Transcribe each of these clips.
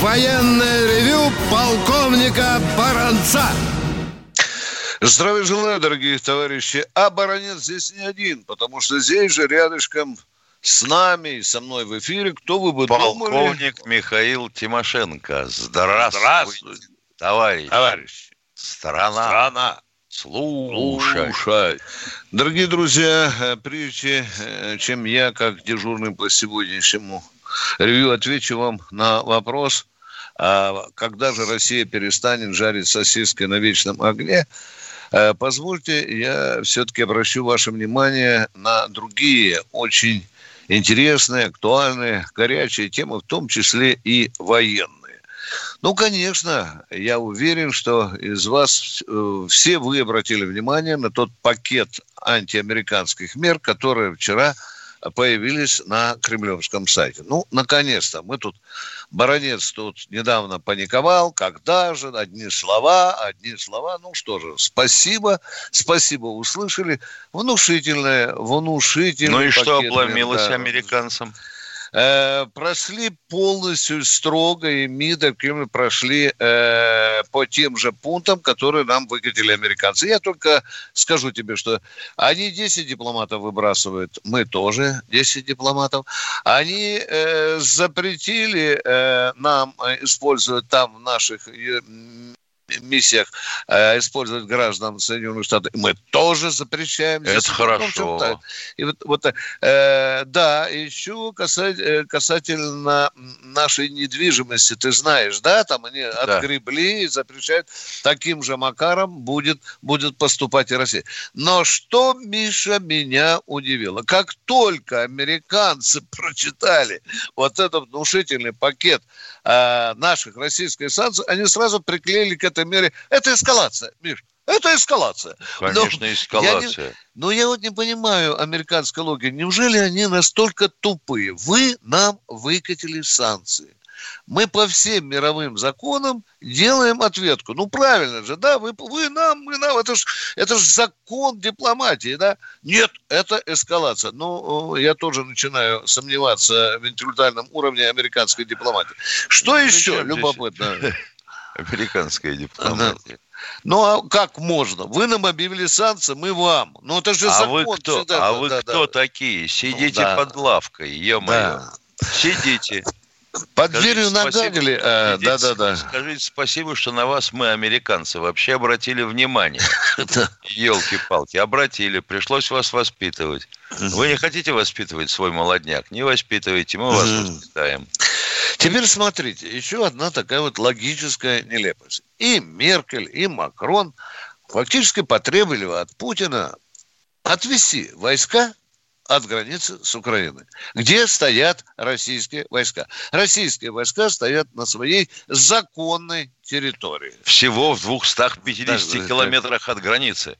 военное ревю полковника Баранца. Здравия желаю, дорогие товарищи. А баронец здесь не один, потому что здесь же рядышком с нами и со мной в эфире, кто вы бы Полковник думали? Михаил Тимошенко. Здравствуйте, Здравствуйте, товарищ. товарищ. Страна. Страна. Слушай. Слушай. Дорогие друзья, э, прежде э, чем я, как дежурный по сегодняшнему ревью, отвечу вам на вопрос, когда же Россия перестанет жарить сосиски на вечном огне, э, позвольте, я все-таки обращу ваше внимание на другие очень интересные, актуальные, горячие темы, в том числе и военные. Ну, конечно, я уверен, что из вас э, все вы обратили внимание на тот пакет антиамериканских мер, которые вчера появились на кремлевском сайте. Ну, наконец-то. Мы тут, баронец тут недавно паниковал. Когда же? Одни слова, одни слова. Ну что же, спасибо. Спасибо, услышали. Внушительное, внушительное. Ну и что обломилось да. американцам? Э, прошли полностью строго, и МИД Кремль прошли э, по тем же пунктам, которые нам выкатили американцы. Я только скажу тебе, что они 10 дипломатов выбрасывают, мы тоже 10 дипломатов. Они э, запретили э, нам э, использовать там в наших э, миссиях э, использовать граждан Соединенных Штатов. Мы тоже запрещаем. Это Здесь, хорошо. И вот, вот э, да, еще касать, э, касательно нашей недвижимости, ты знаешь, да, там они отгребли и запрещают таким же макаром будет, будет поступать и Россия. Но что, Миша, меня удивило? Как только американцы прочитали вот этот внушительный пакет э, наших российских санкций, они сразу приклеили к этой мере. Это эскалация, Миш. Это эскалация. Конечно, Но я эскалация. не- но я вот не понимаю американской логики. Неужели они настолько тупые? Вы нам выкатили санкции. Мы по всем мировым законам делаем ответку. Ну, правильно же, да? Вы, вы нам, мы нам. Это ж, это ж закон дипломатии, да? Нет, это эскалация. Ну, я тоже начинаю сомневаться в интеллектуальном уровне американской дипломатии. Что При еще здесь любопытно? Американская дипломатия. Ну, а как можно? Вы нам объявили санкции, мы вам. Ну, это же А закон. вы кто? всегда. А Да, вы да, кто да. такие? Сидите да. под лавкой, ё-моё. Да. Сидите. Под Скажите дверью нагадили. А, идите, Да-да-да. Скажите спасибо, что на вас мы, американцы, вообще обратили внимание. Да. Елки-палки, обратили, пришлось вас воспитывать. Вы не хотите воспитывать свой молодняк? Не воспитывайте, мы вас воспитаем. Теперь смотрите, еще одна такая вот логическая нелепость. И Меркель, и Макрон фактически потребовали от Путина отвести войска от границы с Украиной, где стоят российские войска. Российские войска стоят на своей законной территории. Всего в 250 Да, километрах от границы.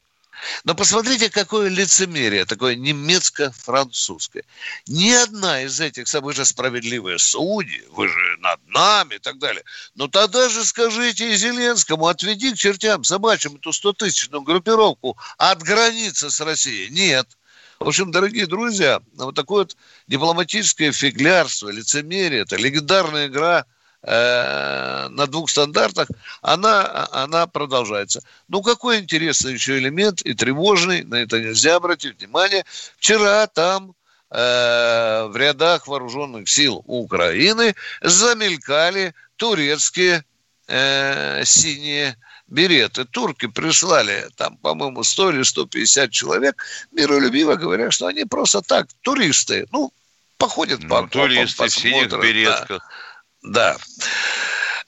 Но посмотрите, какое лицемерие, такое немецко-французское. Ни одна из этих, вы же справедливые судьи, вы же над нами и так далее. Но тогда же скажите и Зеленскому, отведи к чертям собачьим эту 100-тысячную группировку от границы с Россией. Нет. В общем, дорогие друзья, вот такое вот дипломатическое фиглярство, лицемерие, это легендарная игра э, на двух стандартах, она, она продолжается. Ну, какой интересный еще элемент и тревожный, на это нельзя обратить внимание. Вчера там э, в рядах вооруженных сил Украины замелькали турецкие э, синие береты. Турки прислали там, по-моему, 100 или 150 человек, миролюбиво говоря, что они просто так, туристы, ну, походят по Ну, окопам, туристы в синих посмотрят, да. беретках. Да.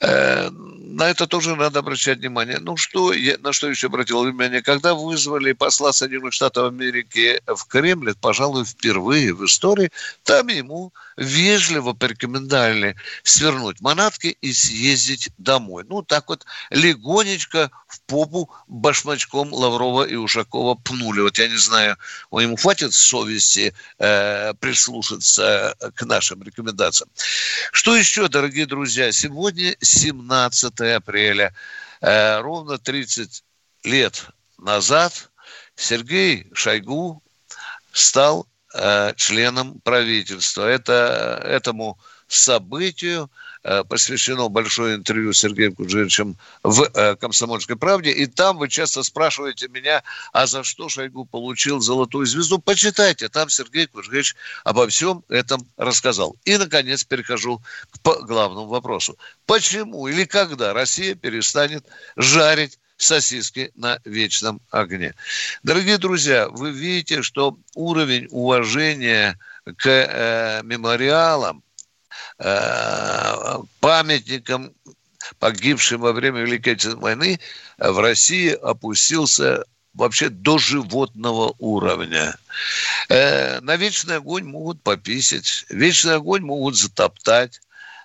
Э, на это тоже надо обращать внимание. Ну, что, я, на что еще обратил внимание? Когда вызвали посла Соединенных Штатов Америки в Кремль, пожалуй, впервые в истории, там ему вежливо порекомендовали свернуть манатки и съездить домой. Ну, так вот легонечко в попу башмачком Лаврова и Ушакова пнули. Вот я не знаю, он ему хватит совести э, прислушаться к нашим рекомендациям. Что еще, дорогие друзья? Сегодня 17 апреля. Э, ровно 30 лет назад Сергей Шойгу стал Э, членом правительства. Это, этому событию э, посвящено большое интервью с Сергеем Куджевичем в э, «Комсомольской правде». И там вы часто спрашиваете меня, а за что Шойгу получил золотую звезду? Почитайте, там Сергей Куджевич обо всем этом рассказал. И, наконец, перехожу к главному вопросу. Почему или когда Россия перестанет жарить сосиски на вечном огне. Дорогие друзья, вы видите, что уровень уважения к э, мемориалам, э, памятникам погибшим во время Великой Отечественной войны в России опустился вообще до животного уровня. Э, на вечный огонь могут пописать, вечный огонь могут затоптать,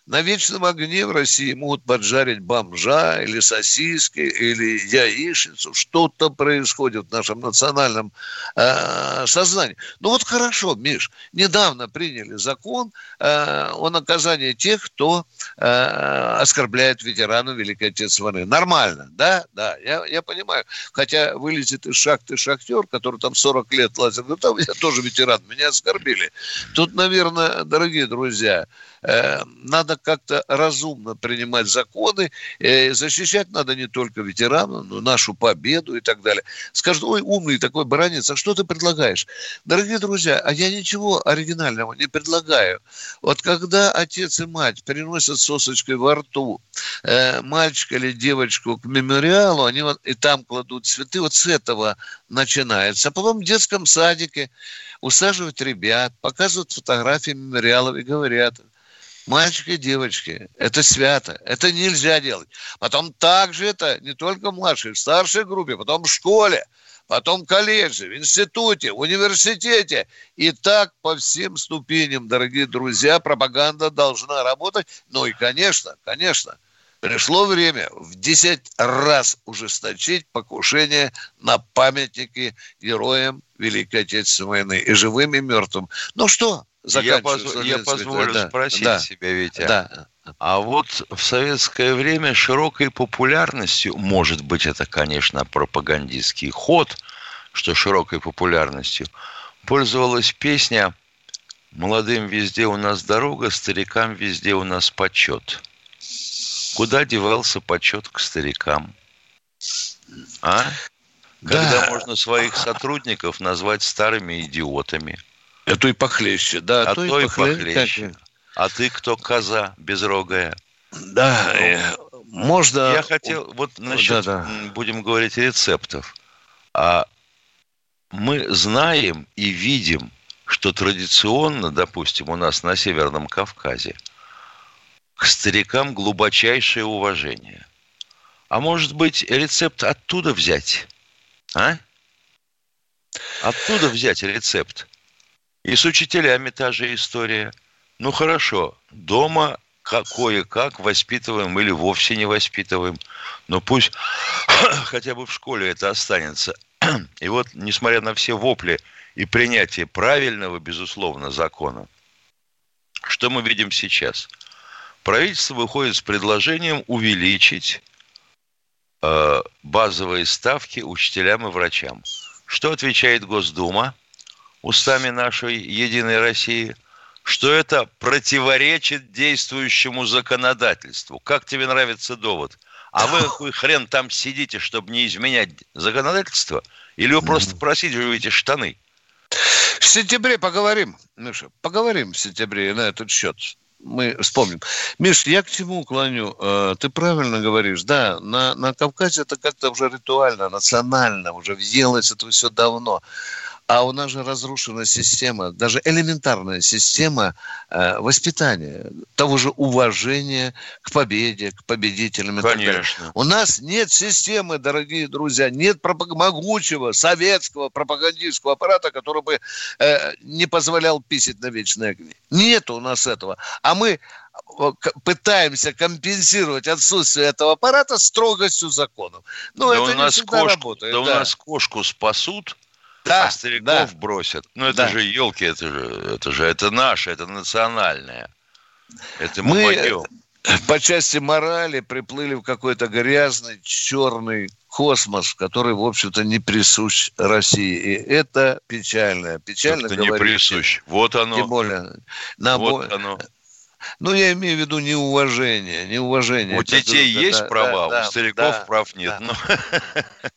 на вечном огне в России могут поджарить бомжа или сосиски, или яичницу. Что-то происходит в нашем национальном э, сознании. Ну вот хорошо, Миш, недавно приняли закон э, о наказании тех, кто э, оскорбляет ветеранов Великой Отечественной войны. Нормально, да? Да, я, я понимаю. Хотя вылезет из шахты шахтер, который там 40 лет лазит, ну там я тоже ветеран, меня оскорбили. Тут, наверное, дорогие друзья, надо как-то разумно принимать законы. Э, защищать надо не только ветеранов, но нашу победу и так далее. Скажут, ой, умный такой баранец, а что ты предлагаешь? Дорогие друзья, а я ничего оригинального не предлагаю. Вот когда отец и мать приносят сосочкой во рту э, мальчика или девочку к мемориалу, они вот и там кладут цветы, вот с этого начинается. А потом в детском садике усаживают ребят, показывают фотографии мемориалов и говорят – Мальчики и девочки, это свято, это нельзя делать. Потом также это не только в младшей, в старшей группе, потом в школе, потом в колледже, в институте, в университете. И так по всем ступеням, дорогие друзья, пропаганда должна работать. Ну и, конечно, конечно, пришло время в 10 раз ужесточить покушение на памятники героям Великой Отечественной войны и живым, и мертвым. Ну что, я, поз... я позволю да, спросить да, себя, Витя. Да. А вот в советское время широкой популярностью, может быть, это, конечно, пропагандистский ход, что широкой популярностью, пользовалась песня «Молодым везде у нас дорога, старикам везде у нас почет». Куда девался почет к старикам? А? Когда да. можно своих сотрудников назвать старыми идиотами – а то и похлеще, да. А, а то, то и похлеще. похлеще. А ты кто, коза безрогая? Да, ну, можно... Я хотел, вот насчет, да, да. будем говорить, рецептов. А мы знаем и видим, что традиционно, допустим, у нас на Северном Кавказе к старикам глубочайшее уважение. А может быть, рецепт оттуда взять? А? Оттуда взять рецепт. И с учителями та же история. Ну хорошо, дома кое-как воспитываем или вовсе не воспитываем. Но пусть хотя бы в школе это останется. И вот, несмотря на все вопли и принятие правильного, безусловно, закона, что мы видим сейчас? Правительство выходит с предложением увеличить э, базовые ставки учителям и врачам. Что отвечает Госдума? Устами нашей Единой России, что это противоречит действующему законодательству. Как тебе нравится довод? А вы какой хрен там сидите, чтобы не изменять законодательство? Или вы просто просиживаете штаны? В сентябре поговорим, Миша, поговорим в сентябре на этот счет. Мы вспомним. Миш, я к чему клоню? Э, ты правильно говоришь, да, на, на Кавказе это как-то уже ритуально, национально, уже въелось это все давно. А у нас же разрушена система, даже элементарная система э, воспитания, того же уважения к победе, к победителям. Конечно. У нас нет системы, дорогие друзья, нет пропаг... могучего советского пропагандистского аппарата, который бы э, не позволял писать на вечные огни. Нет у нас этого. А мы пытаемся компенсировать отсутствие этого аппарата строгостью законов. Ну, да это у нас не кошку, работает. Да, да у нас кошку спасут, да, а стариков да. бросят. Ну, это да. же елки, это же, это же, это наше, это национальное. Это мы, мы пойдем. по части морали приплыли в какой-то грязный, черный космос, который, в общем-то, не присущ России. И это печально. Печально это не присущ. Вот оно. Тем более. На вот бо... оно. Ну, я имею в виду неуважение. неуважение. У детей это, есть да, права, да, у стариков да, прав нет. Да. Ну.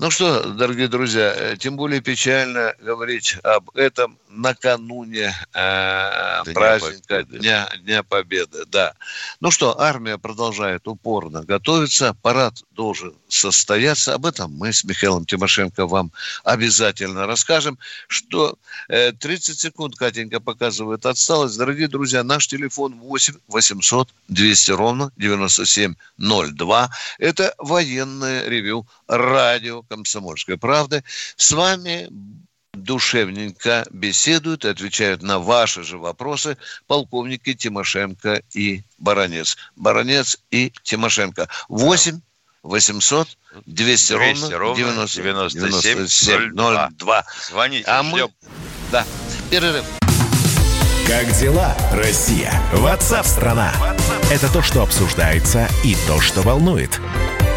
Ну что, дорогие друзья, э, тем более печально говорить об этом накануне э, праздника Победы. Дня, Дня Победы. Да. Ну что, армия продолжает упорно готовиться, парад должен состояться. Об этом мы с Михаилом Тимошенко вам обязательно расскажем. Что э, 30 секунд, Катенька показывает отсталость. Дорогие друзья, наш телефон 8 800 200 ровно 9702. Это военное ревю радио «Комсомольской правды». С вами душевненько беседуют и отвечают на ваши же вопросы полковники Тимошенко и Баранец. Баранец и Тимошенко. 8 800 200, 200 ровно 90, 97, 97 02. 02. Звоните, а мы... Да, перерыв. Как дела, Россия? Ватсап-страна! Это то, что обсуждается и то, что волнует.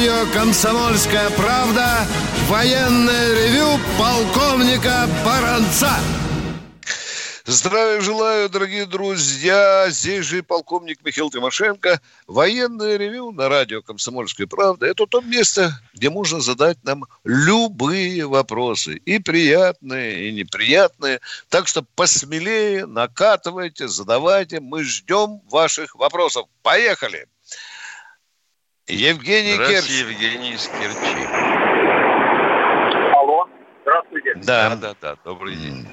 Радио «Комсомольская правда» военное ревю полковника Баранца. Здравия желаю, дорогие друзья. Здесь же полковник Михаил Тимошенко. Военное ревю на радио «Комсомольская правда». Это то место, где можно задать нам любые вопросы. И приятные, и неприятные. Так что посмелее накатывайте, задавайте. Мы ждем ваших вопросов. Поехали! Евгений Керчь. Евгений из Керчи. Алло, здравствуйте. Да, да, да, добрый день.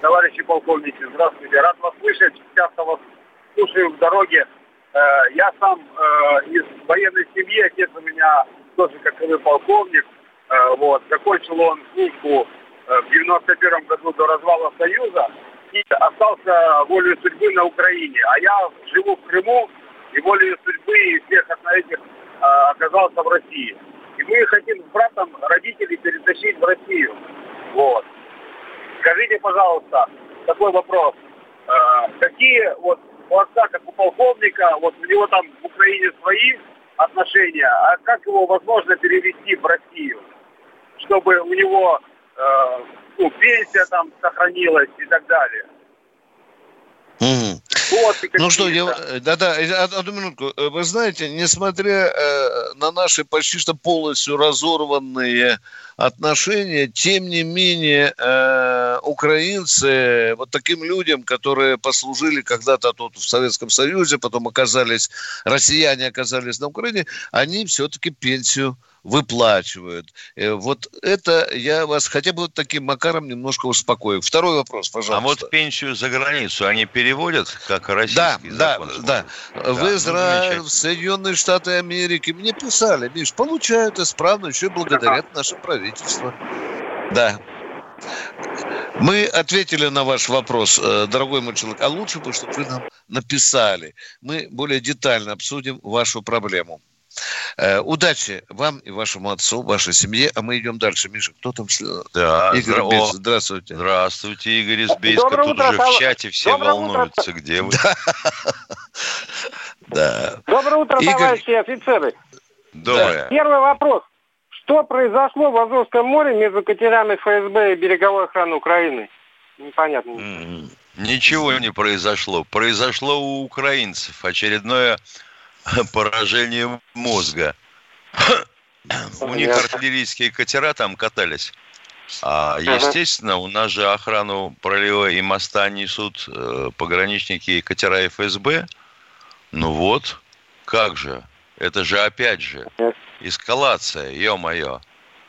Товарищи полковники, здравствуйте. Рад вас слышать. Часто вас слушаю в дороге. Э, я сам э, из военной семьи, отец у меня тоже, как и вы, полковник. Э, вот. Закончил он службу в 91 году до развала Союза и остался волей судьбы на Украине. А я живу в Крыму, и волей судьбы и всех этих а, оказался в России. И мы хотим с братом родителей перетащить в Россию. Вот. Скажите, пожалуйста, такой вопрос. А, какие вот у отца, как у полковника, вот у него там в Украине свои отношения, а как его возможно перевести в Россию, чтобы у него э, ну, пенсия там сохранилась и так далее? Угу. Ну что, я, да-да, одну минутку. Вы знаете, несмотря э, на наши почти что полностью разорванные отношения, тем не менее э, украинцы, вот таким людям, которые послужили когда-то тут в Советском Союзе, потом оказались, россияне оказались на Украине, они все-таки пенсию выплачивают. Э, вот это я вас хотя бы вот таким макаром немножко успокою. Второй вопрос, пожалуйста. А вот пенсию за границу они переводят, как российский да, закон? Да, да, да. В ну, Израиль, в Соединенные Штаты Америки мне писали, Миш, получают исправно еще благодарят наше правительство. Да. Мы ответили на ваш вопрос, э, дорогой мой человек. А лучше бы, чтобы вы нам написали. Мы более детально обсудим вашу проблему. Э, удачи вам и вашему отцу, вашей семье. А мы идем дальше. Миша, кто там? Да, Игорь здра... Бейц, здравствуйте. Здравствуйте, Игорь из Бейска. Доброе Тут утро, уже в чате все Доброе волнуются, утро. где вы. Да. Доброе утро, Игорь... товарищи офицеры. Доброе. Первый вопрос. Что произошло в Азовском море между катерами ФСБ и береговой охраны Украины? непонятно. Ничего не произошло. Произошло у украинцев очередное поражение мозга. У них артиллерийские катера там катались. А, естественно, у нас же охрану пролива и моста несут э, пограничники и катера ФСБ. Ну вот, как же? Это же опять же эскалация, ё-моё.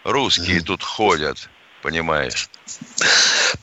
Русские тут ходят, понимаешь?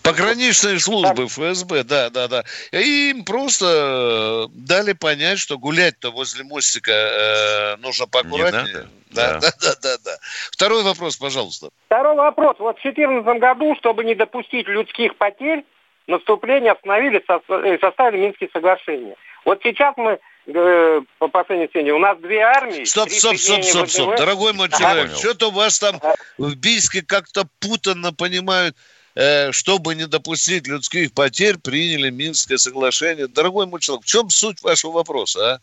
Пограничные службы ФСБ, да, да, да. И им просто дали понять, что гулять-то возле мостика э, нужно поаккуратнее. Да, да, да, да, да. Второй вопрос, пожалуйста. Второй вопрос. Вот в 2014 году, чтобы не допустить людских потерь, наступление остановили, э, составили Минские соглашения. Вот сейчас мы э, по последней цене. У нас две армии. Стоп, стоп, стоп, стоп, стоп. Дорогой мой человек, ага. что-то у вас там в Бийске как-то путанно понимают. Э, чтобы не допустить людских потерь, приняли Минское соглашение. Дорогой мой человек, в чем суть вашего вопроса, а?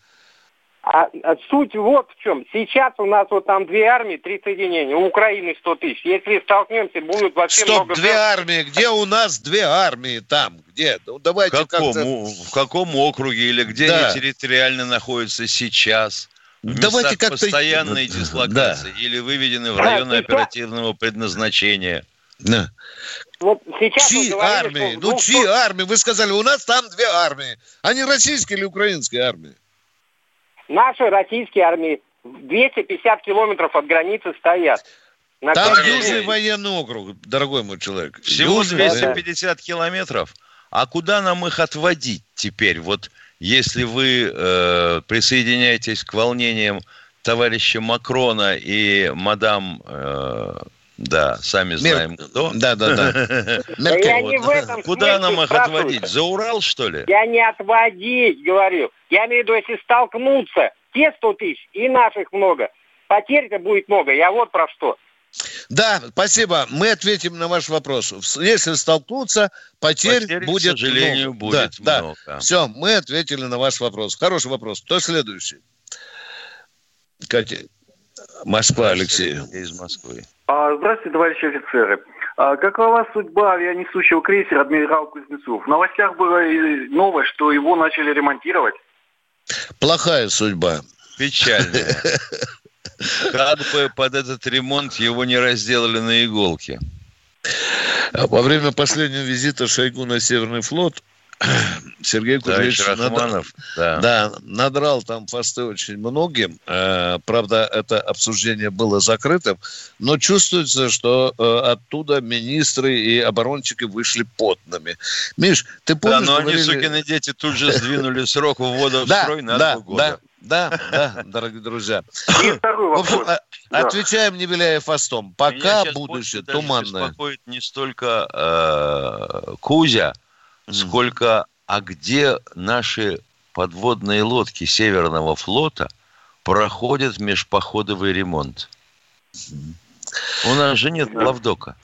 А, а суть вот в чем. Сейчас у нас вот там две армии, три соединения. У Украины 100 тысяч. Если столкнемся, будет вообще Стоп, много... две армии. Где у нас две армии там? Где? Ну, давайте в каком, в каком округе или где да. они территориально находятся сейчас? В давайте как-то... постоянной дислокации да. или выведены в районы оперативного предназначения. Да. Вот сейчас чьи говорили, армии? Ну, чьи армии? Вы сказали, у нас там две армии. Они российские или украинские армии? Наши российские армии 250 километров от границы стоят. На там Южный военный округ, дорогой мой человек. Всего Южный 250 военный. километров. А куда нам их отводить теперь? Вот если вы э, присоединяетесь к волнениям товарища Макрона и мадам э, да, сами знаем Мер... кто. Да, да, да. Я не в этом Куда нам их отводить? За Урал, что ли? Я не отводить, говорю. Я имею в виду, если столкнуться, те 100 тысяч и наших много, потерь-то будет много. Я вот про что. Да, спасибо. Мы ответим на ваш вопрос. Если столкнуться, потерь, потерь будет к сожалению, много. будет да, много. Да. Все, мы ответили на ваш вопрос. Хороший вопрос. Кто следующий? Катя. Москва, Алексей. Из Москвы. А, здравствуйте, товарищи офицеры. А, какова судьба авианесущего крейсера «Адмирал Кузнецов»? В новостях было новость, что его начали ремонтировать. Плохая судьба. Печальная. Как бы под этот ремонт его не разделали на иголки. Во время последнего визита Шойгу на Северный флот Сергей Кузьмич над... да. Да, надрал там посты очень многим. Э, правда, это обсуждение было закрытым, но чувствуется, что э, оттуда министры и оборонщики вышли потными. Миш, ты помнишь... Да, но говорили... они, сукины дети, тут же сдвинули срок ввода в строй на два года. Да, да, дорогие друзья. И второй вопрос. Да. отвечаем, не виляя фастом. Пока будущее туманное. беспокоит не столько э, Сколько а где наши подводные лодки Северного флота проходят межпоходовый ремонт. У нас же нет плавдока.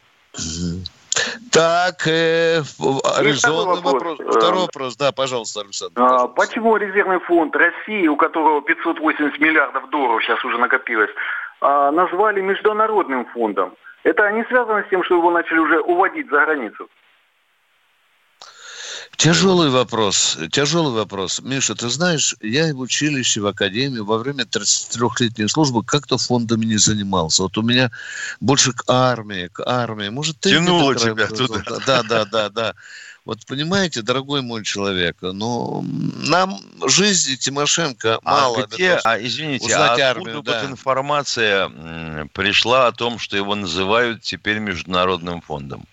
Так, э, резонный вопрос. вопрос. Второй вопрос, да, пожалуйста, Александр. А, почему резервный фонд России, у которого 580 миллиардов долларов сейчас уже накопилось, а, назвали международным фондом? Это не связано с тем, что его начали уже уводить за границу? Тяжелый вопрос, тяжелый вопрос. Миша, ты знаешь, я в училище, в академии во время 33-летней службы как-то фондами не занимался. Вот у меня больше к армии, к армии. Может, ты... Тянуло тебя туда. Да, да, да, да. Вот понимаете, дорогой мой человек, ну, нам жизни Тимошенко а мало. Где, а, извините, а откуда армию, вот да. информация пришла о том, что его называют теперь Международным фондом?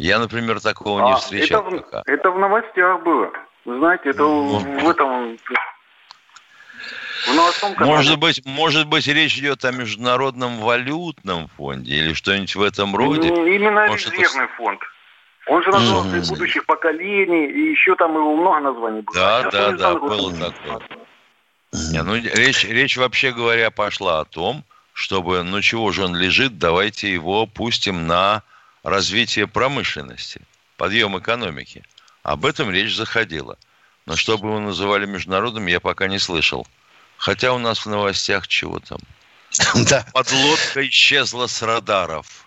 Я, например, такого а, не встречал это, пока. Это в новостях было. Вы знаете, это ну, в этом... В новостном канале. Может быть, может быть, речь идет о международном валютном фонде или что-нибудь в этом роде? Ну, именно может, резервный это... фонд. Он же назывался mm-hmm. будущих поколений, и еще там его много названий было. Да, а да, да, было такое. Не, ну, речь, речь, вообще говоря, пошла о том, чтобы, ну чего же он лежит, давайте его пустим на развитие промышленности, подъем экономики. Об этом речь заходила. Но чтобы его называли международным, я пока не слышал. Хотя у нас в новостях чего там. Да. Подлодка исчезла с радаров.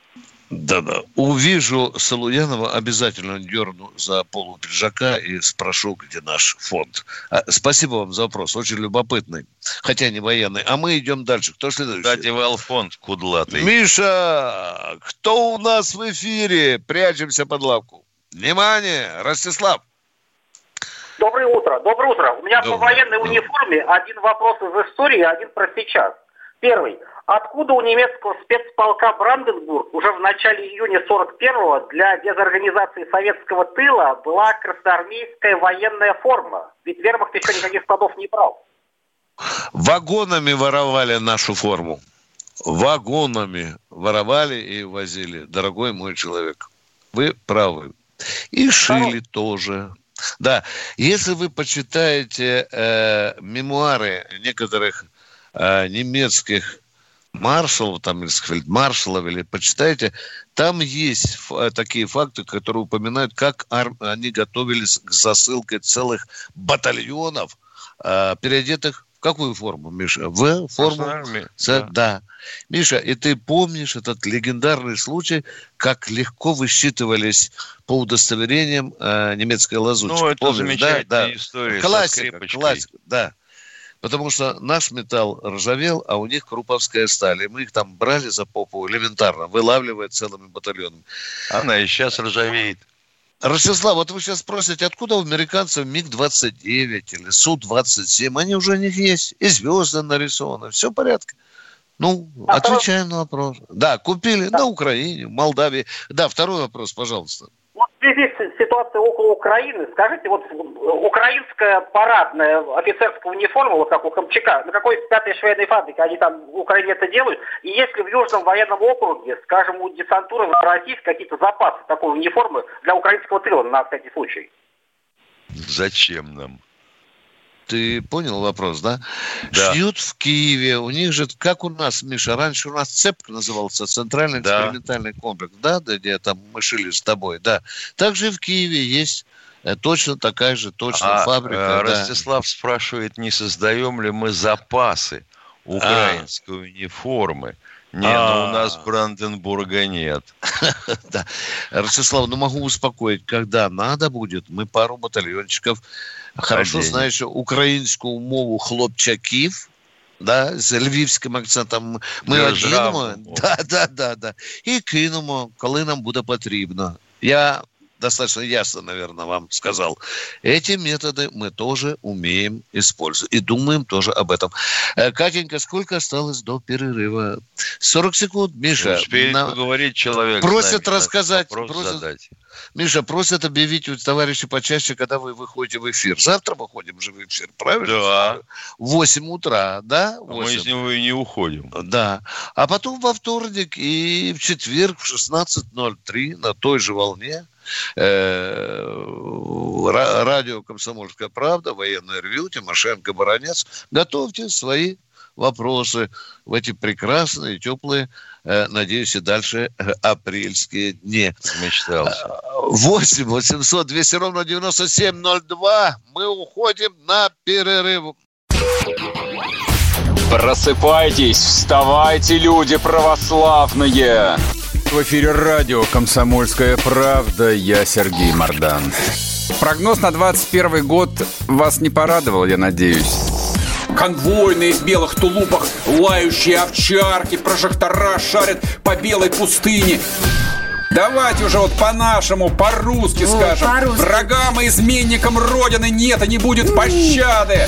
Да-да. Увижу Салуянова, обязательно дерну за полу пиджака и спрошу, где наш фонд. А, спасибо вам за вопрос, очень любопытный, хотя не военный. А мы идем дальше. Кто следующий? Кстати, Валфонд кудлатый. Миша, кто у нас в эфире? Прячемся под лавку. Внимание, Ростислав. Доброе утро. Доброе утро. У меня Доброе. по военной униформе один вопрос из истории, один про сейчас. Первый. Откуда у немецкого спецполка Бранденбург уже в начале июня 41-го для дезорганизации советского тыла была красноармейская военная форма? Ведь вермахт еще никаких складов не брал. Вагонами воровали нашу форму. Вагонами воровали и возили, дорогой мой человек. Вы правы. И шили тоже. Да, если вы почитаете э, мемуары некоторых э, немецких маршалов, там, или фельдмаршалов, или почитайте, там есть э, такие факты, которые упоминают, как ар- они готовились к засылке целых батальонов, э, переодетых в какую форму, Миша? В форму Ц- да. да. Миша, и ты помнишь этот легендарный случай, как легко высчитывались по удостоверениям э, немецкая лазутчика? Ну, это Помнишь, замечательная да? Да. история Классика, классика, да. Потому что наш металл ржавел, а у них круповская сталь. И мы их там брали за попу элементарно, вылавливая целыми батальонами. Она и сейчас ржавеет. Ростислав, вот вы сейчас спросите, откуда у американцев МиГ-29 или Су-27? Они уже у них есть. И звезды нарисованы. Все в порядке. Ну, А отвечаем на вопрос. Да, купили на Украине, в Молдавии. Да, второй вопрос, пожалуйста. Вот в связи с ситуацией около Украины, скажите, вот украинская парадная офицерская униформа, вот как у Камчака, на какой пятой швейной фабрике они там в Украине это делают? И если в Южном военном округе, скажем, у десантуры российской какие-то запасы такой униформы для украинского тыла на всякий случай? Зачем нам? Ты понял вопрос, да? Да. Шьют в Киеве. У них же, как у нас, Миша, раньше у нас цепка назывался, Центральный Да. экспериментальный комплекс, да, да, где там мы шили с тобой, да. Также и в Киеве есть э, точно такая же точно А, фабрика. э, да. Ростислав спрашивает, не создаем ли мы запасы украинской униформы. Не, ну у нас А. Бранденбурга нет. Да. Ростислав, ну могу успокоить, когда надо будет, мы пару батальончиков, хорошо Оденем. знающих українську мову хлопчаків, да, з львівським акцентом, ми Державну одінемо, мову. да, да, да, да, і кинемо, коли нам буде потрібно. Я достаточно ясно, наверное, вам сказал. Эти методы мы тоже умеем использовать. И думаем тоже об этом. Э, Катенька, сколько осталось до перерыва? 40 секунд, Миша. Успеет на- поговорить человек. Просят нами, рассказать, просят- задать. Миша, просят объявить у товарища почаще, когда вы выходите в эфир. Завтра выходим же в эфир, правильно? Да. В 8 утра, да? А Мы из 8. него и не уходим. Да. А потом во вторник и в четверг в 16.03 на той же волне э, ра- радио «Комсомольская правда», военное ревю, Тимошенко, Баранец. Готовьте свои вопросы в эти прекрасные, теплые, э, надеюсь, и дальше э, апрельские дни. Мечтался. 8 800 200 ровно 9702. Мы уходим на перерыв. Просыпайтесь, вставайте, люди православные! В эфире радио «Комсомольская правда». Я Сергей Мордан. Прогноз на 21 год вас не порадовал, я надеюсь. Конвойные в белых тулупах, лающие овчарки, прожектора шарят по белой пустыне. Давайте уже вот по-нашему, по-русски скажем. по-русски. Врагам и изменникам Родины нет и не будет пощады.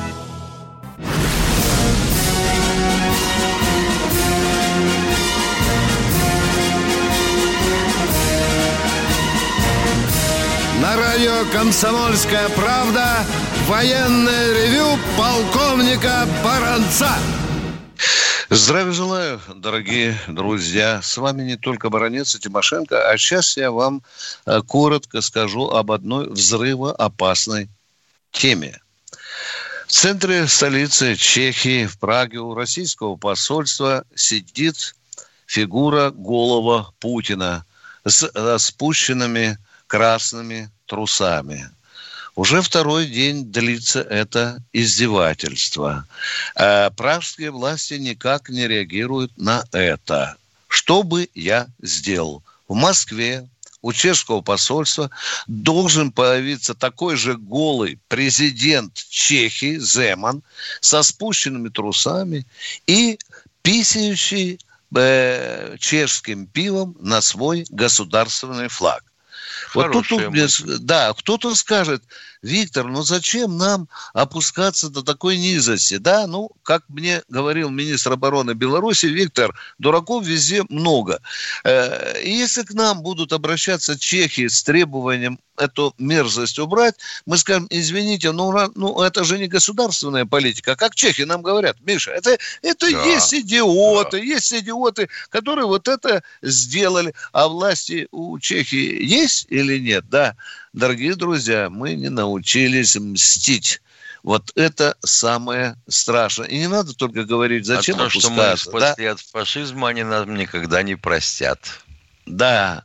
Радио «Комсомольская правда» военное ревю полковника Баранца. Здравия желаю, дорогие друзья. С вами не только Баранец и Тимошенко, а сейчас я вам э, коротко скажу об одной взрывоопасной теме. В центре столицы Чехии, в Праге, у российского посольства сидит фигура голова Путина с распущенными красными трусами. Уже второй день длится это издевательство. Э, пражские власти никак не реагируют на это. Что бы я сделал? В Москве у чешского посольства должен появиться такой же голый президент Чехии Земан со спущенными трусами и писающий э, чешским пивом на свой государственный флаг. Вот тут, тут мне, да, кто-то скажет, Виктор, ну зачем нам опускаться до такой низости? Да, ну, как мне говорил министр обороны Беларуси, Виктор, дураков везде много. Э, если к нам будут обращаться чехи с требованием эту мерзость убрать, мы скажем, извините, ну, ну это же не государственная политика. Как чехи нам говорят, Миша, это, это да. есть идиоты, да. есть идиоты, которые вот это сделали. А власти у Чехии есть или нет? Да, дорогие друзья, мы не научились мстить. Вот это самое страшное. И не надо только говорить, зачем а то, что мы спасли да? от фашизма, они нам никогда не простят. Да,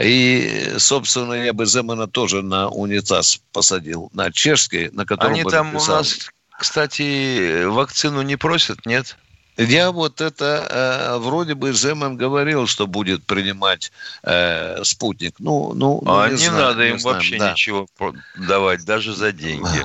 и, собственно, я бы Земана тоже на унитаз посадил, на чешский, на котором Они бы там написал. у нас, кстати, вакцину не просят, нет? Я вот это э, вроде бы Земан говорил, что будет принимать э, спутник. Ну, ну, ну а не, не знаю, надо не им знаю, вообще да. ничего давать, даже за деньги.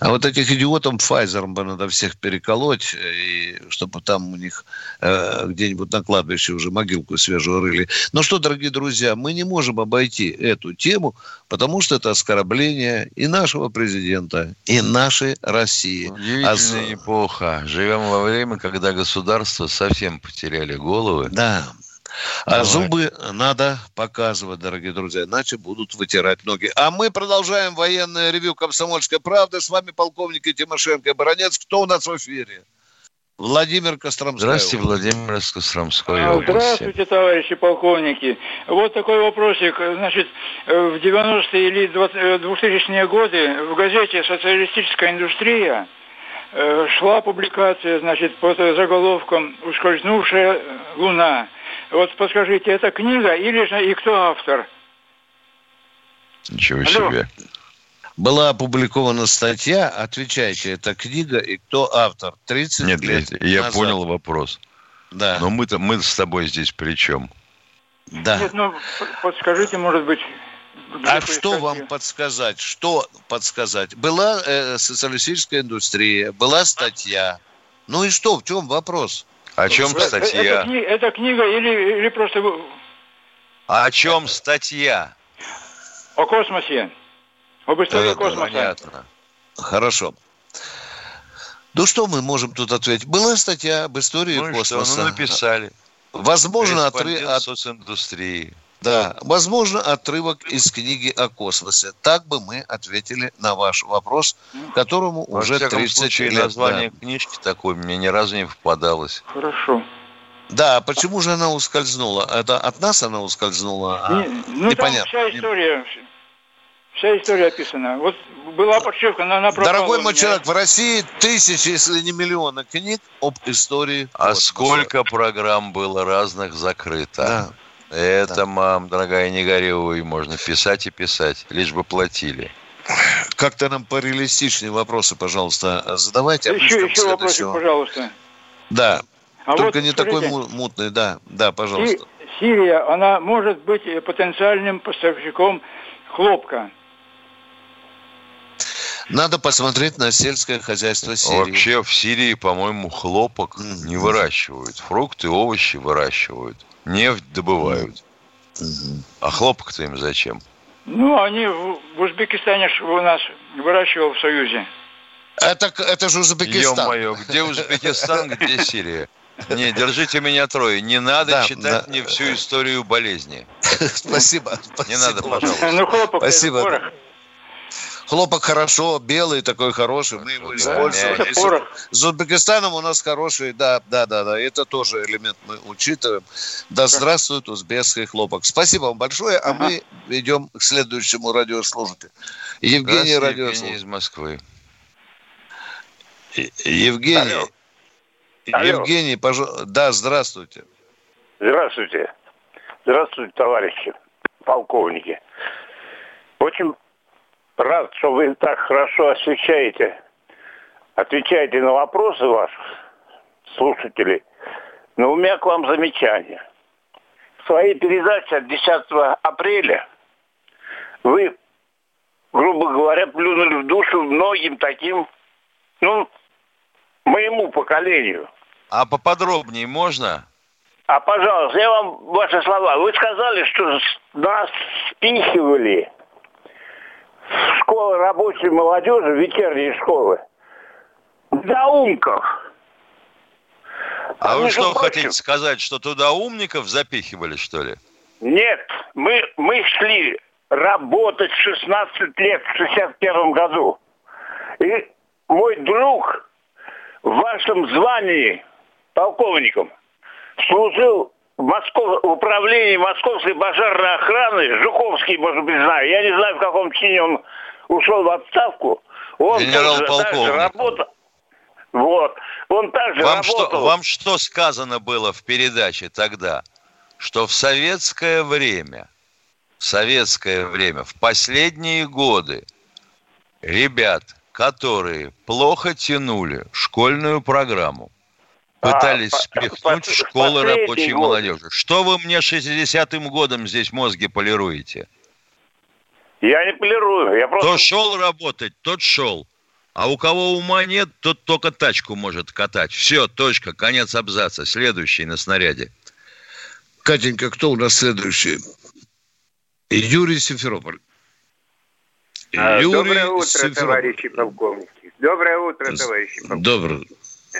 А вот этих идиотам Pfizer бы надо всех переколоть, и чтобы там у них э, где-нибудь на кладбище уже могилку свежую рыли. Но что, дорогие друзья, мы не можем обойти эту тему, потому что это оскорбление и нашего президента, и нашей России. Удивительная а... эпоха. Живем во время, когда государства совсем потеряли головы. Да, а Давай. зубы надо показывать, дорогие друзья, иначе будут вытирать ноги. А мы продолжаем военное ревю «Комсомольской правды». С вами полковники Тимошенко и Баранец. Кто у нас в эфире? Владимир Костромской. Здравствуйте, Владимир Костромской. А, здравствуйте, товарищи полковники. Вот такой вопросик. Значит, в 90-е или 2000-е годы в газете «Социалистическая индустрия» э, шла публикация, значит, под заголовком «Ускользнувшая луна». Вот подскажите, это книга или же и кто автор? Ничего Алло. себе. Была опубликована статья, отвечайте, это книга и кто автор? 30 Нет, лет я назад. понял вопрос. Да. Но мы-то мы с тобой здесь при чем? Да. Нет, ну подскажите, может быть. А что статье? вам подсказать? Что подсказать? Была э, социалистическая индустрия, была статья. Ну и что, в чем вопрос? О чем статья? Это, это книга или, или просто... О чем статья? О космосе. Об истории да, космоса. Понятно. Хорошо. Ну что мы можем тут ответить? Была статья об истории Ну и что? космоса. Ну, написали. Возможно. Корреспондент от... социндустрии. Да, возможно, отрывок из книги о космосе. Так бы мы ответили на ваш вопрос, которому Во уже всяком 30 случае, лет. название да. книжки такой мне ни разу не попадалось. Хорошо. Да, почему же она ускользнула? Это от нас она ускользнула? А, Не- ну, непонятно. там вся история, вся история описана. Вот была подшивка, но она пропала. Дорогой мой человек, в России тысячи, если не миллионы книг об истории. А космоса. сколько программ было разных закрыто? Да. Это, Да. мам, дорогая, не горюй, можно писать и писать, лишь бы платили. Как-то нам пореалистичнее вопросы, пожалуйста, задавайте. а Еще, еще вопросик, следующего. пожалуйста. Да, А только вот не скажите, такой му- мутный, да, да, пожалуйста. Сирия, она может быть э, потенциальным поставщиком хлопка. Надо посмотреть на сельское хозяйство Сирии. Вообще в Сирии, по-моему, хлопок не выращивают. Фрукты, овощи выращивают. Нефть добывают. А хлопок-то им зачем? Ну, они в, в Узбекистане у нас выращивал в Союзе. Это, это же Узбекистан. Ё-моё, где Узбекистан, где Сирия? Не, держите меня трое. Не надо Да, читать да. мне всю историю болезни. Спасибо. Не спасибо. надо, пожалуйста. Ну, хлопок Спасибо. Хлопок хорошо, белый такой хороший, мы его Да, используем. Порох. с, Узбекистаном у нас хороший, да, да, да, да, это тоже элемент мы учитываем. Да здравствует узбекский хлопок. Спасибо вам большое, а мы идем к следующему радиослушателю. Евгений радиослушатель. Евгений из Москвы. Евгений. Алло. Евгений, пожалуйста. Да, здравствуйте. Здравствуйте. Здравствуйте, товарищи полковники. Очень рад, что вы так хорошо освещаете, отвечаете на вопросы ваших слушателей. Но у меня к вам замечание. В своей передаче от 10 апреля вы, грубо говоря, плюнули в душу многим таким, ну, моему поколению. А поподробнее можно? А, пожалуйста, я вам ваши слова. Вы сказали, что нас спихивали школы рабочей молодежи, вечерние школы, недоумков. А, А вы что прочим- хотите сказать, что туда умников запихивали, что ли? Нет, мы, мы шли работать в 16 лет в 61 году. И мой друг в вашем звании полковником служил Москов... в управлении Московской пожарной охраны, Жуковский, может быть, знаю. Я не знаю, в каком чине он ушел в отставку. Он Генерал-полковник. работал. Вот. Он также Вам работал. что, вам что сказано было в передаче тогда? Что в советское время, в советское время, в последние годы ребят, которые плохо тянули школьную программу, пытались по- в школы рабочей год. молодежи. Что вы мне 60-м годом здесь мозги полируете? Я не полирую. Я просто... Кто шел работать, тот шел. А у кого ума нет, тот только тачку может катать. Все, точка, конец абзаца. Следующий на снаряде. Катенька, кто у нас следующий? Юрий Симферополь. А, Юрий Доброе утро, Симферополь. товарищи полковники. Доброе утро, товарищи полковники. Доброе,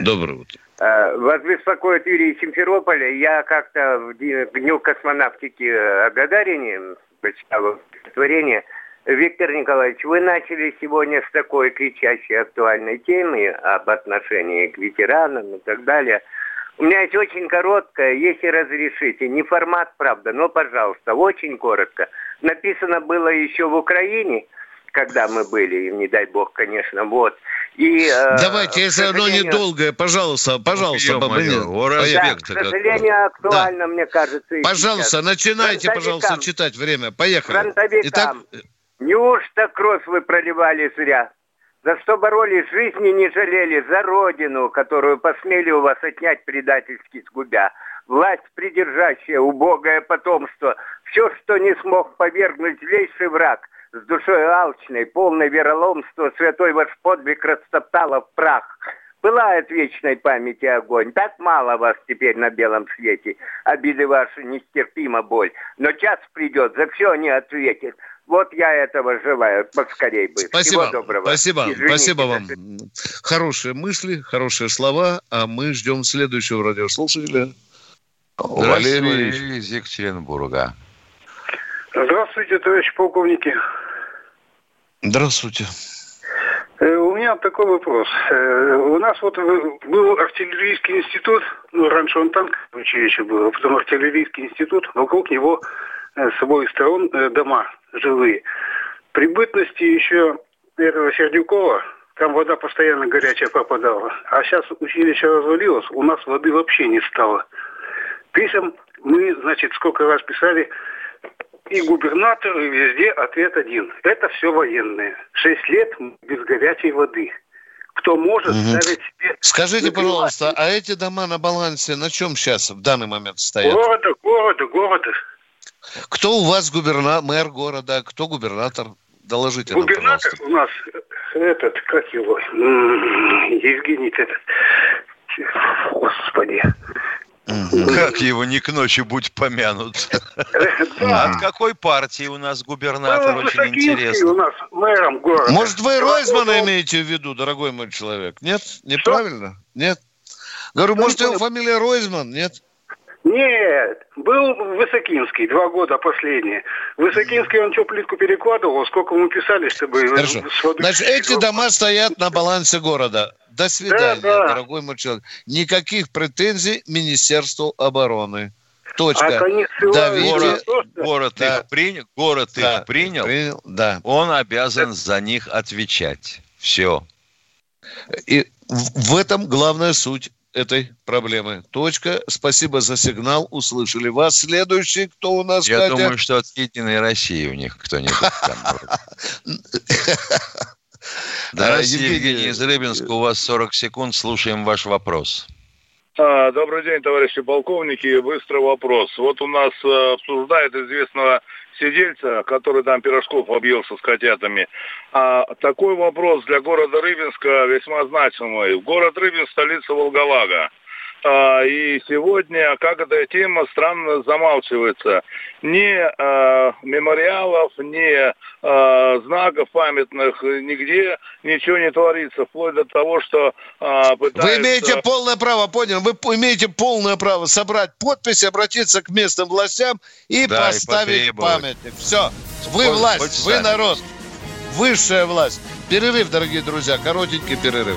доброе утро. А, Вас беспокоит Юрий из Симферополя. Я как-то в Дню космонавтики э, о Гагарине прочитал стихотворение. Виктор Николаевич, вы начали сегодня с такой кричащей актуальной темы об отношении к ветеранам и так далее. У меня есть очень короткое, если разрешите, не формат, правда, но, пожалуйста, очень коротко. Написано было еще в Украине, когда мы были, и не дай бог, конечно, вот. И, э, Давайте, если оно сожалению- недолгое, пожалуйста, пожалуйста, Бабанин. о, да, к сожалению, актуально, мне кажется. Пожалуйста, сейчас. начинайте, пожалуйста, читать время. Поехали. Фронтовикам. Итак, Неужто кровь вы проливали зря? За что боролись, жизни не жалели, за родину, которую посмели у вас отнять предательски сгубя. Власть придержащая, убогое потомство, все, что не смог повергнуть злейший враг, с душой алчной, полной вероломства, святой ваш подвиг растоптала в прах. Пылает вечной памяти огонь, так мало вас теперь на белом свете, обиды ваши нестерпима боль. Но час придет, за все они ответят. Вот я этого желаю, поскорей бы. Спасибо. Всего доброго. Спасибо. Извините, Спасибо вам. Хорошие мысли, хорошие слова, а мы ждем следующего радиослушателя. Валерий. из Екатеринбурга. Здравствуйте, товарищи полковники. Здравствуйте. Э, У меня такой вопрос. Э, У нас вот в- был артиллерийский институт, ну, раньше он танк училище было, потом артиллерийский институт, вокруг него э, с обоих сторон э, дома жилые. При бытности еще этого Сердюкова, там вода постоянно горячая попадала. А сейчас училище развалилось, у нас воды вообще не стало. Писем мы, значит, сколько раз писали, и губернатор, и везде ответ один. Это все военные. Шесть лет без горячей воды. Кто может Мгм. ставить себе... Скажите, например, пожалуйста, а эти дома на балансе на чем сейчас в данный момент стоят? Города, города, города. Кто у вас губернатор, мэр города, кто губернатор? Доложите нам, Губернатор пожалуйста. у нас этот, как его, Евгений этот. Господи. Как его не к ночи будь помянут. А от какой партии у нас губернатор? Ну, Очень интересно. у нас мэром города. Может, вы Ройзмана имеете в виду, дорогой мой человек? Нет? Неправильно? Нет? Говорю, может, его фамилия Ройзман? Нет? Нет, был Высокинский, два года последние. Высокинский, он что, плитку перекладывал, сколько мы писали, чтобы... Хорошо. Значит, эти дома стоят на балансе города. До свидания, Да, да. дорогой мой человек. Никаких претензий Министерству обороны. Точка. А Давите. то, что- Город Да. их принял, город Да, их принял, принял, да. он обязан за них отвечать. Все. И в в этом главная суть этой проблемы. Точка. Спасибо за сигнал. Услышали вас. Следующий, кто у нас, Я Катя? думаю, что от Единой России у них кто-нибудь там. Да, Евгений из Рыбинска, у вас 40 секунд, слушаем ваш вопрос. А, Добрый день, товарищи полковники. Быстрый вопрос. Вот у нас э, обсуждает известного сидельца, который там пирожков объелся с котятами. А, такой вопрос для города Рыбинска весьма значимый. Город Рыбинск – столица Волголага. А, и сегодня, как эта тема странно замалчивается. Ни а, мемориалов, ни а, знаков памятных, нигде ничего не творится. Вплоть до того, что а, пытаются... Вы имеете полное право, понял? Вы имеете полное право собрать подписи, обратиться к местным властям и Да, и поставить потребовать. памятник. Все. Вы власть, вы народ. Высшая власть. Перерыв, дорогие друзья, коротенький перерыв.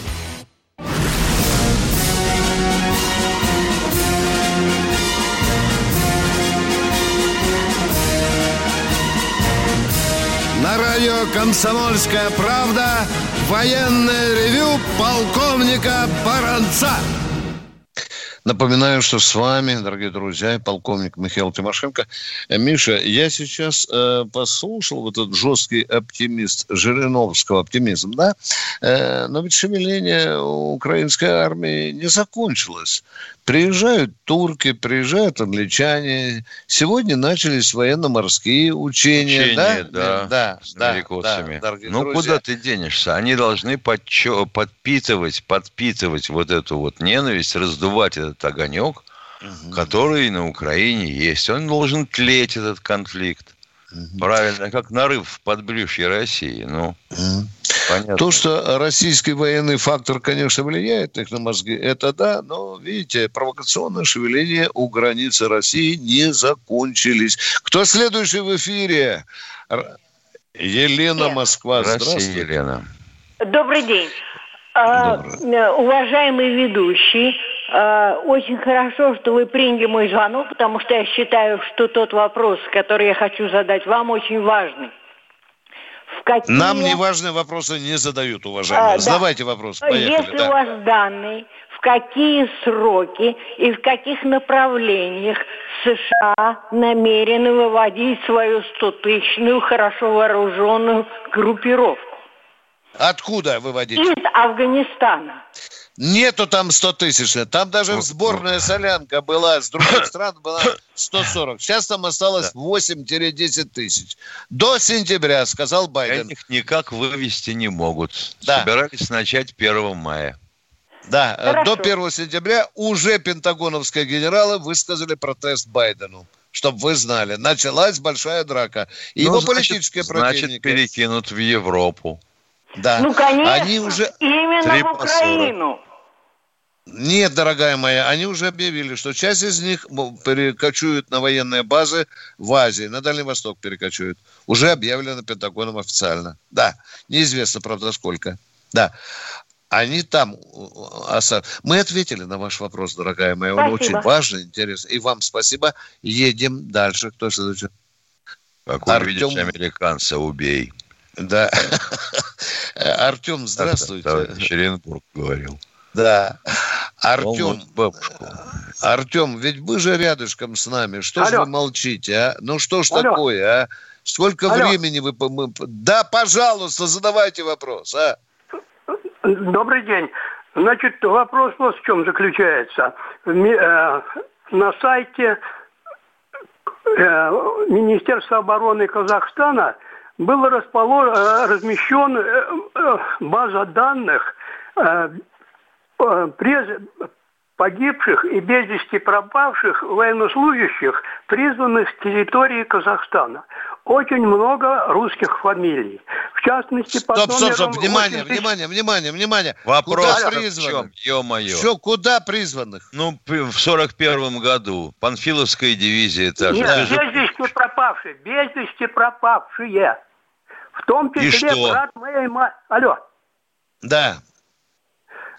Радио «Комсомольская правда» военное ревю полковника Баранца. Напоминаю, что с вами, дорогие друзья, полковник Михаил Тимошенко. Э, Миша, я сейчас э, послушал вот этот жесткий оптимист Жириновского, оптимизм, да? Э, но ведь шевеление украинской армии не закончилось. Приезжают турки, приезжают англичане. Сегодня начались военно-морские учения, Учения, да? да, да, с да, америкосами. да, ну, друзья. куда ты денешься? Они должны подчё- подпитывать, подпитывать вот эту вот ненависть, раздувать этот огонек, который на Украине есть. Он должен тлеть, этот конфликт. Правильно, как нарыв в подбрюшье России. Ну, понятно. То, что российский военный фактор, конечно, влияет на их на мозги, это да, но, видите, провокационное шевеление у границы России не закончились. Кто следующий в эфире? Елена Москва. Здравствуйте, Здравствуйте. Елена. Добрый день. А, э, уважаемый ведущий, а, очень хорошо, что вы приняли мой звонок, потому что я считаю, что тот вопрос, который я хочу задать вам, очень важный. Какие- Нам неважные вопросы не задают, уважаемые. А, да. Задавайте вопрос. Поехали. Если да. у вас данные, в какие сроки и в каких направлениях США намерены выводить свою стотысячную, хорошо вооруженную группировку Откуда выводить? из Афганистана? Нету там 100 тысяч. Там даже сборная солянка была, с других стран была 140. Сейчас там осталось 8-10 тысяч. До сентября, сказал Байден. Их никак вывести не могут. Да. Собирались начать 1 мая. Да, э, Хорошо. до 1 сентября уже пентагоновские генералы высказали протест Байдену. Чтобы вы знали, началась большая драка. И Ну, его значит- политические Значит, противники. перекинут в Европу. Да. Ну, конечно, Они уже... именно в Украину. Нет, дорогая моя, они уже объявили, что часть из них перекочуют на военные базы в Азии, на Дальний Восток перекочуют. Уже объявлено Пентагоном официально. Да, неизвестно, правда, сколько. Да. Они там... Мы ответили на ваш вопрос, дорогая моя. Он Спасибо. очень важный, интересный. И вам спасибо. Едем дальше. Кто следующий? Как Артем. увидишь американца, убей. Да. Артем, здравствуйте. Товарищ Шеренбург говорил. Да. Артем, Волнует бабушку. Артем, ведь вы же рядышком с нами. Что же Алло. вы молчите, а? Ну что ж Алло. такое, а? Сколько Алло. времени вы... по- мы- Да, пожалуйста, задавайте вопрос, а? Добрый день. Значит, вопрос вот в чем заключается. Э, На сайте э, Министерства обороны Казахстана был э, размещен база данных погибших и без вести пропавших военнослужащих, призванных с территории Казахстана. Очень много русских фамилий. В частности, Стоп, стоп, стоп, номером внимание, 8000 внимание, внимание, внимание. Вопрос Куда в призванных? чем, ё-моё? Что, куда призванных? Ну, в сорок первом году Панфиловская дивизия та же. Нет, же- без вести пропавшие, без вести пропавшие. В том числе брат моей матери. Алло. Да.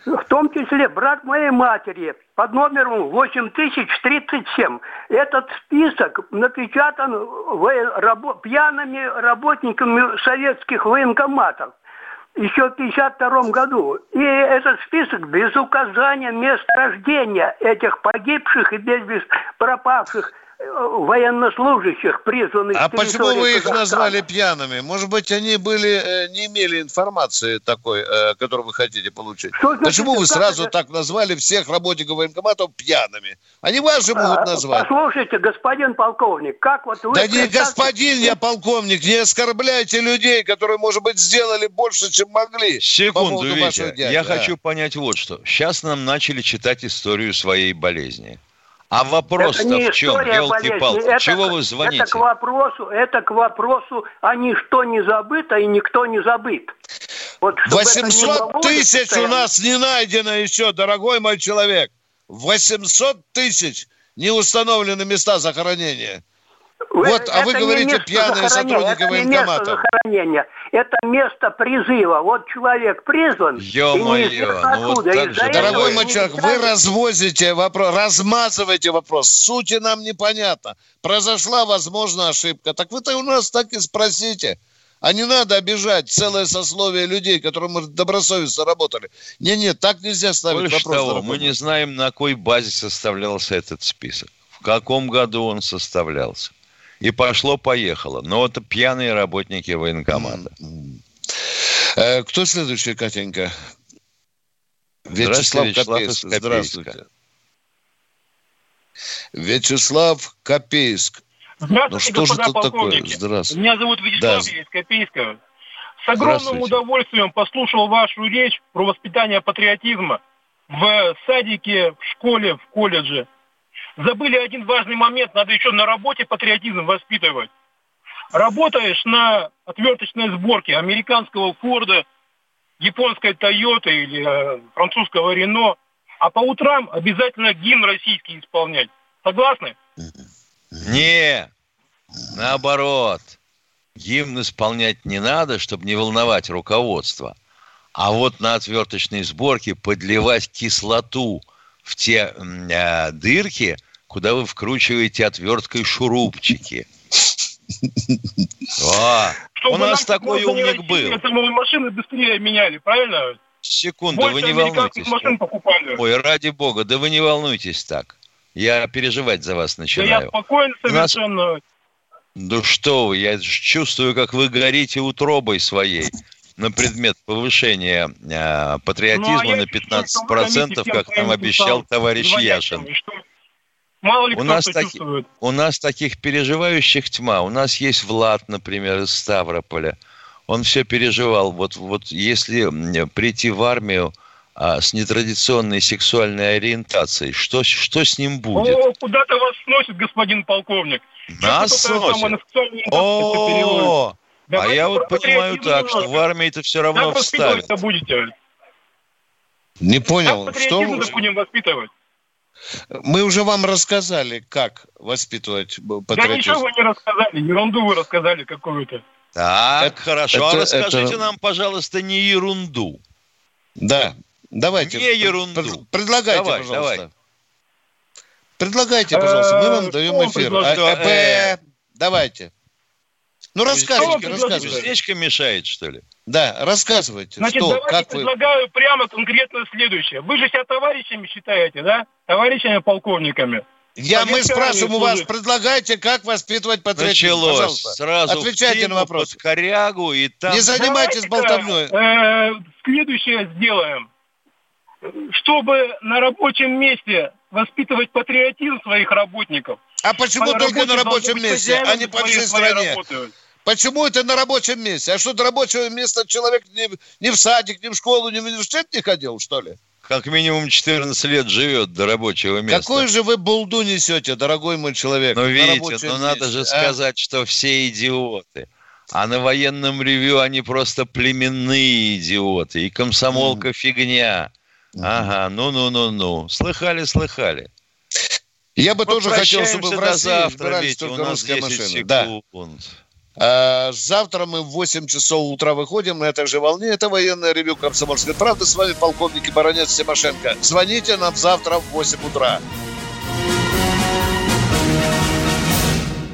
В том числе брат моей матери под номером 8037. Этот список напечатан пьяными работниками советских военкоматов еще в 1952 году. И этот список без указания мест рождения этих погибших и без без пропавших военнослужащих, призванных А почему вы их Казахстана. назвали пьяными? Может быть, они были, э, не имели информации такой, э, которую вы хотите получить? Что значит, Почему вы сразу это? так назвали всех работников военкоматов пьяными? Они вас же могут А, назвать. Послушайте, господин полковник, как вот вы... Да не господин я полковник, не оскорбляйте людей, которые, может быть, сделали больше, чем могли. Секунду, Витя. Я А. хочу понять вот что. Сейчас нам начали читать историю своей болезни. А вопрос-то Это в чем, елки-палки? это- Чего вы Это звоните? к вопросу, это к вопросу, а ничто не забыто и никто не забыт. Вот, чтобы это не 800 баллонить тысяч у нас не найдено еще, дорогой мой человек. 800 тысяч не установлены места захоронения. Вы- вот, а вы говорите, пьяные сотрудники это не место военкоматов. захоронения, это место призыва. Вот человек призван, Ё-моё, ну вот откуда. так же Дорогой человек, вы развозите вопрос, размазываете вопрос. Сути нам непонятно. Произошла, возможно, ошибка. Так вы-то у нас так и спросите. А не надо обижать целое сословие людей, которые мы добросовестно работали. Не-не, так нельзя ставить Больше вопрос. того, мы не знаем, на какой базе составлялся этот список. В каком году он составлялся. И пошло-поехало. Но вот пьяные работники военкомата. Э, Кто следующий, Катенька? Вячеслав Вячеслав Копейск. Здравствуйте. Вячеслав Копейск. Ну Здравствуйте, что же господа тут такое? полковники. Здравствуйте. Меня зовут Вячеслав, Да. из Копейска. С огромным удовольствием послушал вашу речь про воспитание патриотизма в садике, в школе, в колледже. Забыли один важный момент, надо еще на работе патриотизм воспитывать. Работаешь на отверточной сборке американского Форда, японской Тойоты или э, французского Рено, а по утрам обязательно гимн российский исполнять. Согласны? Не, наоборот. Гимн исполнять не надо, чтобы не волновать руководство. А вот на отверточной сборке подливать кислоту в те э, дырки, куда вы вкручиваете отверткой шурупчики. О, у нас такой умник был. машины быстрее меняли, правильно? Секунду, вы не волнуйтесь. Ой, ради бога, да вы не волнуйтесь так. Я переживать за вас Да я начинаю. спокоен У нас- совершенно. Ну что вы, я чувствую, как вы горите утробой своей на предмет повышения э, патриотизма Ну, а на чувствую, что 15%, вы гоните всем как нам обещал товарищ Яшин. Мало ли У нас, чувствует. у нас таких переживающих тьма. У нас есть Влад, например, из Ставрополя. Он все переживал. Вот, вот если прийти в армию а, с нетрадиционной сексуальной ориентацией, что, что с ним будет? О, куда-то вас сносит, господин полковник. Нас сносит? на а я вот понимаю так, что немножко. в армии это все равно Как вставят. воспитывать-то будете? Не Как понял, что патриотизм будем воспитывать? мы уже вам рассказали, как воспитывать Да патриотизм. ничего вы не рассказали, ерунду вы рассказали какую-то. Так, Это- хорошо. это- а расскажите это- нам, пожалуйста, не ерунду. Да, давайте. Не ерунду. Пред- Предлагайте, Давай, пожалуйста. давай. Предлагайте, пожалуйста, мы вам Э, даем что эфир. А, э, Э. Давайте. Ну, рассказывайте, рассказывайте. Кузнечка мешает, что ли? Да, рассказывайте, Значит, что, давайте как вы... предлагаю прямо конкретно следующее. Вы же себя товарищами считаете, да? Товарищами полковниками. Я, мы спрашиваем у вас, предлагайте, как воспитывать патриотизм, Началось. пожалуйста. Сразу Отвечайте на вопрос. под корягу и там... Не занимайтесь болтовней. э, следующее сделаем. Чтобы на рабочем месте воспитывать патриотизм своих работников, А почему По только на рабочем месте, а не по всей стране? работы. Почему это на рабочем месте? А что, до рабочего места человек ни, ни в садик, ни в школу, ни в университет не ходил, что ли? Как минимум 14 лет живет до рабочего места. Какую же вы булду несете, дорогой мой человек? Ну, видите, рабочем ну надо же а? сказать, что все идиоты. А на военном ревю они просто племенные идиоты. И комсомолка фигня. Ага, ну-ну-ну-ну. Слыхали, слыхали. Я бы Мы тоже хотел, чтобы в России завтра, избирались Витя, у только нас русская 10 машина. Да. секунд. А, Завтра мы в 8 часов утра выходим на этой же волне. Это военное ревю «Комсомольской правды». С вами полковник и баронец Тимошенко. Звоните нам завтра в 8 утра.